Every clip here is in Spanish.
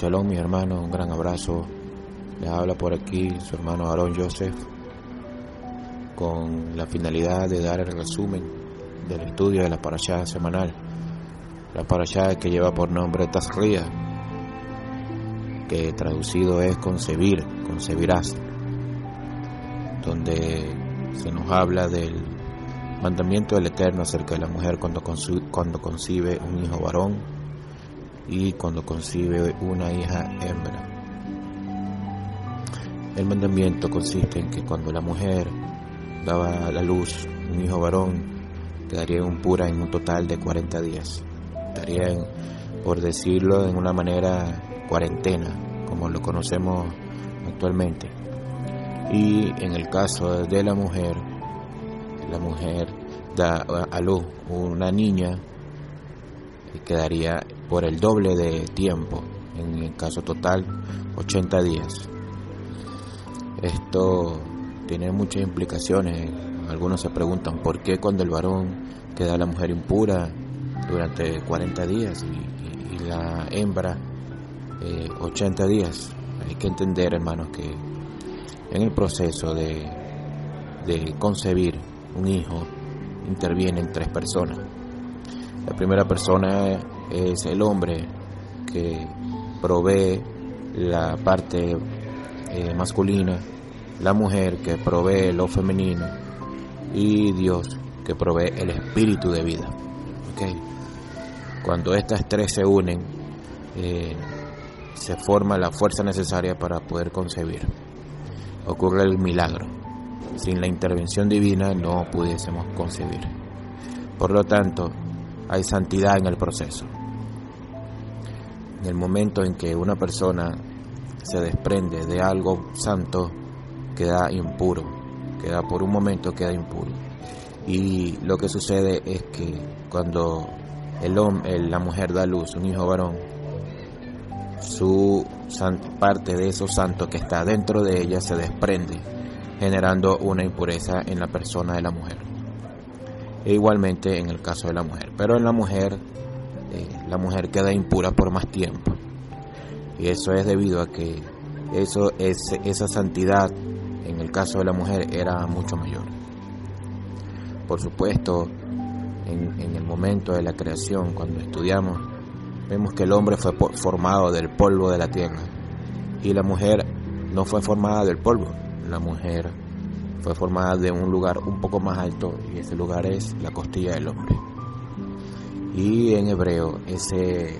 Shalom, mi hermano, un gran abrazo. Le habla por aquí su hermano Aaron Joseph con la finalidad de dar el resumen del estudio de la parashá semanal. La parashá que lleva por nombre Tazria, que traducido es concebir, concebirás, donde se nos habla del mandamiento del Eterno acerca de la mujer cuando, cuando concibe un hijo varón y cuando concibe una hija hembra. El mandamiento consiste en que cuando la mujer daba a la luz un hijo varón, quedaría impura en un total de 40 días. Estaría, por decirlo de una manera, cuarentena, como lo conocemos actualmente. Y en el caso de la mujer, la mujer da a luz una niña y quedaría por el doble de tiempo, en el caso total 80 días. Esto tiene muchas implicaciones. Algunos se preguntan por qué cuando el varón queda la mujer impura durante 40 días y, la hembra 80 eh, días. Hay que entender, hermanos, que en el proceso de, de concebir un hijo intervienen tres personas. La primera persona es el hombre que provee la parte eh, masculina, la mujer que provee lo femenino y Dios que provee el espíritu de vida. Cuando estas tres se unen, eh, se forma la fuerza necesaria para poder concebir. Ocurre el milagro. Sin la intervención divina no pudiésemos concebir. Por lo tanto, hay santidad en el proceso. En el momento en que una persona se desprende de algo santo, queda impuro, queda por un momento queda impuro. Y lo que sucede es que cuando el hombre, la mujer da luz, un hijo varón, su parte de eso santo que está dentro de ella se desprende, generando una impureza en la persona de la mujer. E igualmente en el caso de la mujer. Pero en la mujer eh, la mujer queda impura por más tiempo. Y eso es debido a que eso es, esa santidad en el caso de la mujer era mucho mayor. Por supuesto, en, en el momento de la creación, cuando estudiamos, vemos que el hombre fue formado del polvo de la tierra y la mujer no fue formada del polvo, la mujer fue formada de un lugar un poco más alto y ese lugar es la costilla del hombre. Y en hebreo, ese,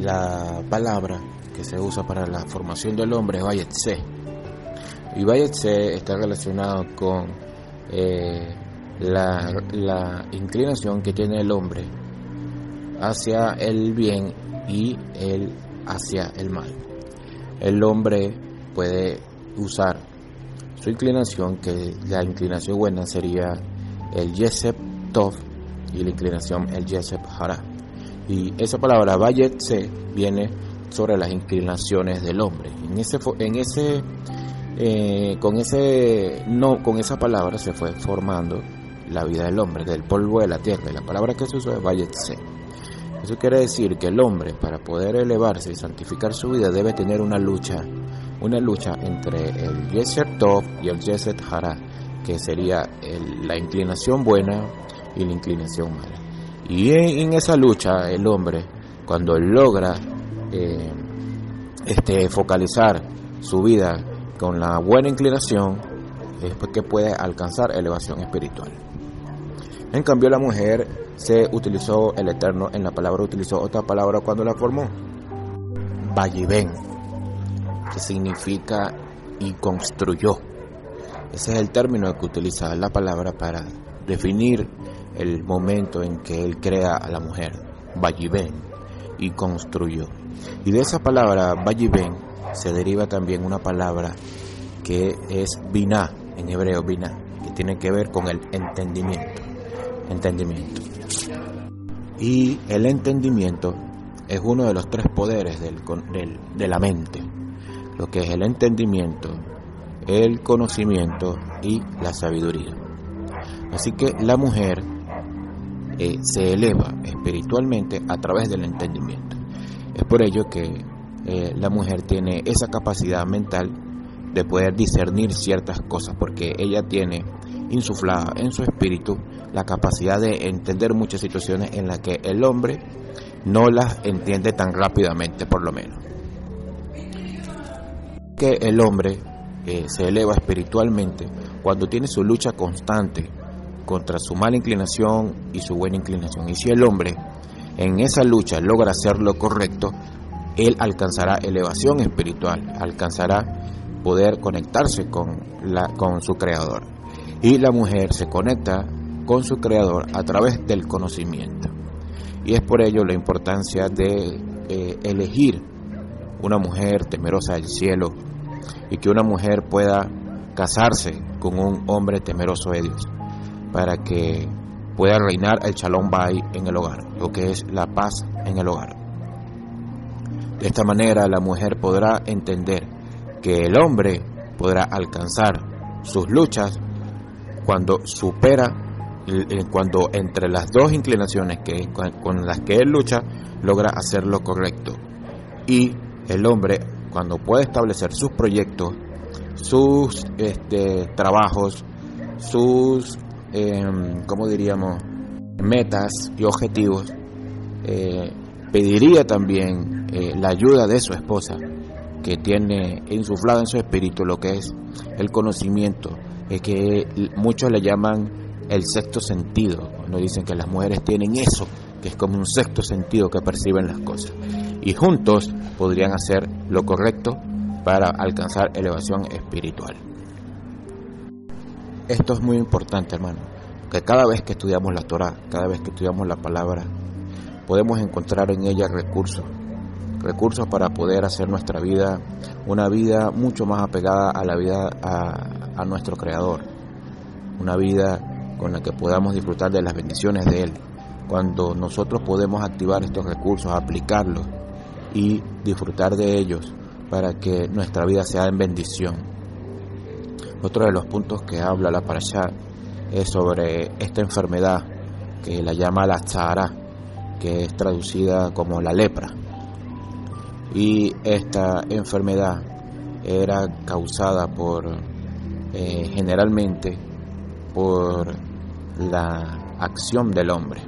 la palabra que se usa para la formación del hombre es Bayetse. Y Bayetse está relacionado con eh, la, la inclinación que tiene el hombre hacia el bien y el hacia el mal. El hombre puede usar su inclinación, que la inclinación buena sería el Yesep Tov, y la inclinación el Yesep Hara. Y esa palabra Bayet se viene sobre las inclinaciones del hombre. En ese, en ese, eh, con ese, no, con esa palabra se fue formando la vida del hombre, del polvo de la tierra. Y la palabra que se usó es Bayet se. Eso quiere decir que el hombre, para poder elevarse y santificar su vida, debe tener una lucha, una lucha entre el Yesep Tov y el Yesep Hara, que sería la inclinación buena y la inclinación mala. Y en, esa lucha el hombre, cuando logra eh, este, focalizar su vida con la buena inclinación, es porque puede alcanzar elevación espiritual. En cambio la mujer se utilizó el Eterno en la palabra, utilizó otra palabra cuando la formó. Valliven, que significa y construyó. Ese es el término que utiliza la palabra para definir el momento en que él crea a la mujer, Valliben, y construyó. Y de esa palabra Valliben se deriva también una palabra que es Binah, en hebreo Binah, que tiene que ver con el entendimiento. Entendimiento. Y el entendimiento es uno de los tres poderes del, de la mente, lo que es el entendimiento, el conocimiento y la sabiduría. Así que la mujer eh, se eleva espiritualmente a través del entendimiento. Es por ello que eh, la mujer tiene esa capacidad mental de poder discernir ciertas cosas, porque ella tiene insuflada en su espíritu la capacidad de entender muchas situaciones en las que el hombre no las entiende tan rápidamente, por lo menos. Que el hombre eh, se eleva espiritualmente cuando tiene su lucha constante contra su mala inclinación y su buena inclinación. Y si el hombre en esa lucha logra hacer lo correcto, él alcanzará elevación espiritual, alcanzará poder conectarse con, la, con su creador. Y la mujer se conecta con su creador a través del conocimiento. Y es por ello la importancia de eh, elegir una mujer temerosa del cielo y que una mujer pueda casarse con un hombre temeroso de Dios para que pueda reinar el Shalom Bay en el hogar, lo que es la paz en el hogar. De esta manera la mujer podrá entender que el hombre podrá alcanzar sus luchas cuando supera, cuando entre las dos inclinaciones que, con las que él lucha, logra hacer lo correcto. Y el hombre, cuando puede establecer sus proyectos, sus este, trabajos, sus, eh, ¿cómo diríamos?, metas y objetivos, eh, pediría también eh, la ayuda de su esposa, que tiene insuflado en su espíritu lo que es el conocimiento, es que muchos le llaman el sexto sentido, cuando dicen que las mujeres tienen eso, que es como un sexto sentido que perciben las cosas. Y juntos podrían hacer lo correcto para alcanzar elevación espiritual. Esto es muy importante, hermano, que cada vez que estudiamos la Torah, cada vez que estudiamos la palabra, podemos encontrar en ella recursos, recursos para poder hacer nuestra vida una vida mucho más apegada a la vida a, nuestro Creador, una vida con la que podamos disfrutar de las bendiciones de Él. Cuando nosotros podemos activar estos recursos, aplicarlos y disfrutar de ellos para que nuestra vida sea en bendición. Otro de los puntos que habla la Parashá es sobre esta enfermedad que la llama la Tzara, que es traducida como la lepra. Y esta enfermedad era causada por, eh, generalmente, por la acción del hombre,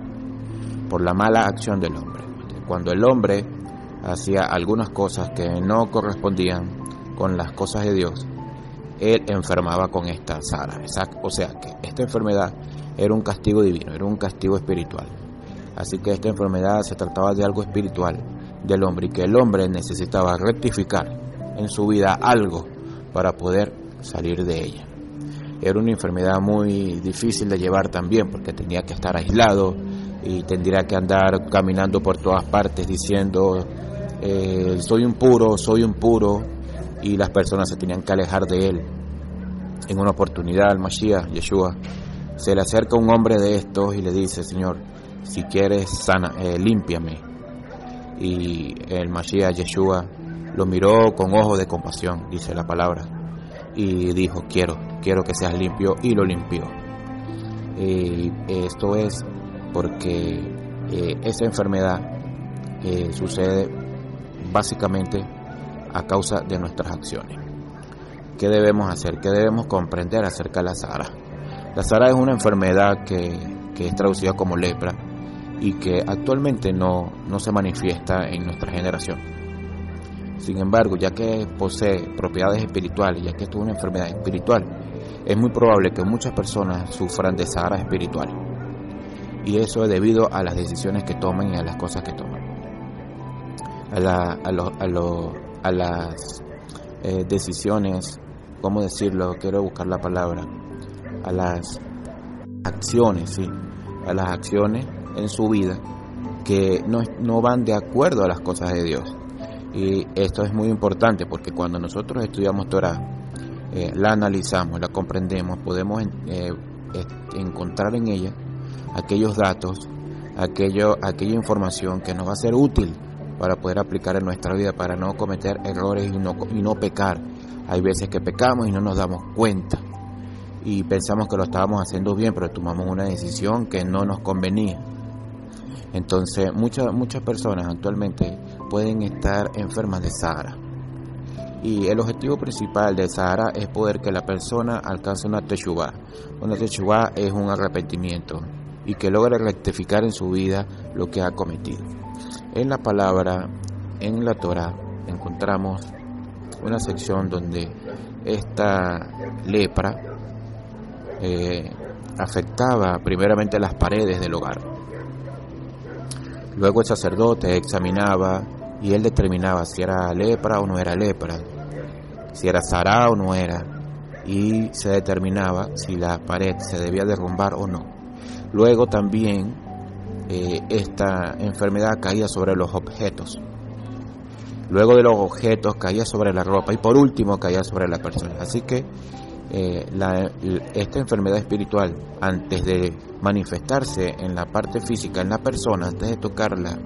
por la mala acción del hombre. Cuando el hombre hacía algunas cosas que no correspondían con las cosas de Dios, él enfermaba con esta Sara. O sea que esta enfermedad era un castigo divino, era un castigo espiritual. Así que esta enfermedad se trataba de algo espiritual del hombre y que el hombre necesitaba rectificar en su vida algo para poder salir de ella. Era una enfermedad muy difícil de llevar también porque tenía que estar aislado y tendría que andar caminando por todas partes diciendo eh, soy un puro, soy un puro y las personas se tenían que alejar de él. En una oportunidad al Mashiach, Yeshua, se le acerca un hombre de estos y le dice, Señor, si quieres, sana, eh, límpiame. Y el Mashiach Yeshua lo miró con ojos de compasión, dice la palabra, y dijo, quiero, quiero que seas limpio, y lo limpió. Y esto es porque eh, esa enfermedad eh, sucede básicamente a causa de nuestras acciones. ¿Qué debemos hacer? ¿Qué debemos comprender acerca de la Sara? La Sara es una enfermedad que, que es traducida como lepra y que actualmente no, no se manifiesta en nuestra generación. Sin embargo, ya que posee propiedades espirituales, ya que esto es una enfermedad espiritual, es muy probable que muchas personas sufran de Sara espiritual. Y eso es debido a las decisiones que toman y a las cosas que toman. A, la, a, lo, a, lo, a las eh, decisiones, ¿cómo decirlo? Quiero buscar la palabra. A las acciones, sí. A las acciones en su vida que no, no van de acuerdo a las cosas de Dios. Y esto es muy importante porque cuando nosotros estudiamos Torah, eh, la analizamos, la comprendemos, podemos eh, encontrar en ella aquellos datos, aquello, aquella información que nos va a ser útil para poder aplicar en nuestra vida, para no cometer errores y no, y no pecar. Hay veces que pecamos y no nos damos cuenta y pensamos que lo estábamos haciendo bien, pero tomamos una decisión que no nos convenía. Entonces, muchas muchas personas actualmente pueden estar enfermas de Sahara. Y el objetivo principal de Sahara es poder que la persona alcance una techubá. Una techubá es un arrepentimiento y que logre rectificar en su vida lo que ha cometido. En la palabra, en la Torah, encontramos una sección donde esta lepra eh, afectaba primeramente las paredes del hogar. Luego el sacerdote examinaba y él determinaba si era lepra o no era lepra, si era zará o no era, y se determinaba si la pared se debía derrumbar o no. Luego también eh, esta enfermedad caía sobre los objetos. Luego de los objetos caía sobre la ropa y por último caía sobre la persona. Así que eh, esta enfermedad espiritual, antes de manifestarse en la parte física, en la persona, antes de tocarla,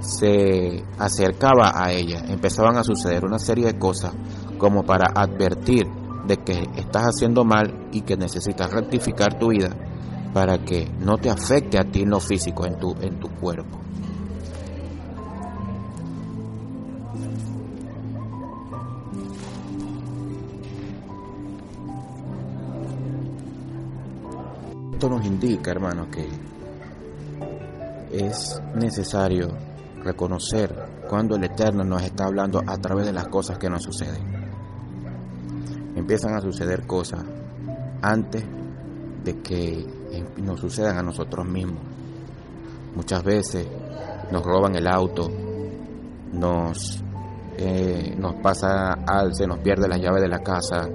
se acercaba a ella. Empezaban a suceder una serie de cosas como para advertir de que estás haciendo mal y que necesitas rectificar tu vida para que no te afecte a ti en lo físico, en tu, en tu cuerpo. Esto nos indica, hermanos, que es necesario reconocer cuando el Eterno nos está hablando a través de las cosas que nos suceden. Empiezan a suceder cosas antes de que nos sucedan a nosotros mismos. Muchas veces nos roban el auto, nos, eh, nos pasa al, se nos pierde la llave de la casa,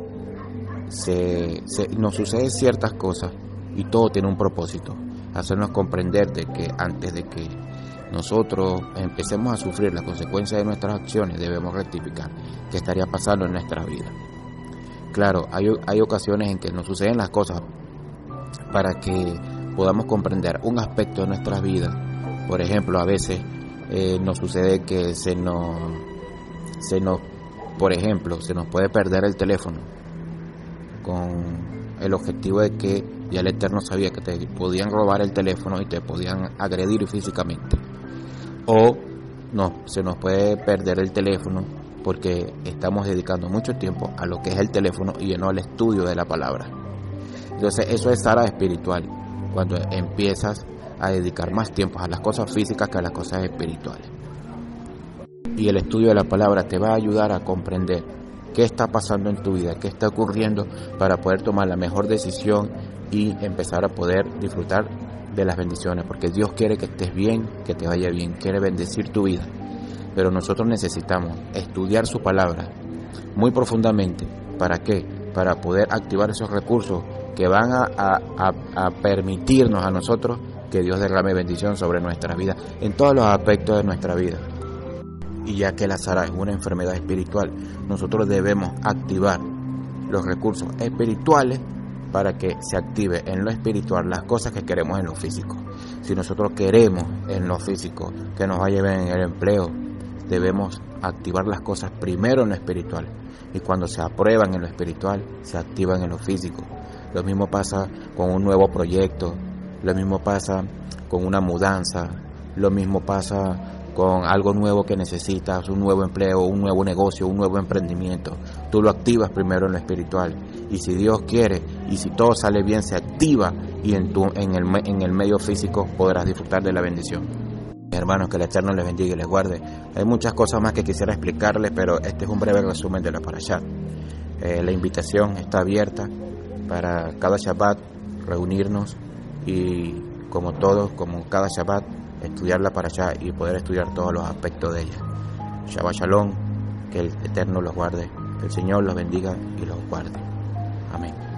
se, nos suceden ciertas cosas y todo tiene un propósito, hacernos comprender de que antes de que nosotros empecemos a sufrir las consecuencias de nuestras acciones, debemos rectificar qué estaría pasando en nuestra vida. Claro, hay, hay ocasiones en que nos suceden las cosas para que podamos comprender un aspecto de nuestra vida. Por ejemplo, a veces eh, nos sucede que se nos, se nos, por ejemplo, se nos puede perder el teléfono con el objetivo de que ya el Eterno sabía que te podían robar el teléfono y te podían agredir físicamente. O no, se nos puede perder el teléfono porque estamos dedicando mucho tiempo a lo que es el teléfono y no al estudio de la palabra. Entonces eso es Sara espiritual, cuando empiezas a dedicar más tiempo a las cosas físicas que a las cosas espirituales. Y el estudio de la palabra te va a ayudar a comprender qué está pasando en tu vida, qué está ocurriendo para poder tomar la mejor decisión y empezar a poder disfrutar de las bendiciones, porque Dios quiere que estés bien, que te vaya bien, quiere bendecir tu vida. Pero nosotros necesitamos estudiar su palabra muy profundamente. ¿Para qué? Para poder activar esos recursos que van a, permitirnos a nosotros que Dios derrame bendición sobre nuestra vida, en todos los aspectos de nuestra vida y ya que la Sara es una enfermedad espiritual, nosotros debemos activar los recursos espirituales para que se active en lo espiritual las cosas que queremos en lo físico. Si nosotros queremos en lo físico que nos vaya en el empleo, debemos activar las cosas primero en lo espiritual. Y cuando se aprueban en lo espiritual, se activan en lo físico. Lo mismo pasa con un nuevo proyecto, lo mismo pasa con una mudanza, lo mismo pasa con algo nuevo que necesitas, un nuevo empleo, un nuevo negocio, un nuevo emprendimiento. Tú lo activas primero en lo espiritual. Y si Dios quiere, y si todo sale bien, se activa y en, tu, en, el, en el medio físico podrás disfrutar de la bendición. Hermanos, que el Eterno les bendiga y les guarde. Hay muchas cosas más que quisiera explicarles, pero este es un breve resumen de la Parashat. Eh, la invitación está abierta para cada Shabbat reunirnos y como todos, como cada Shabbat, estudiarla para allá y poder estudiar todos los aspectos de ella. Shabbat Shalom, que el Eterno los guarde, que el Señor los bendiga y los guarde. Amén.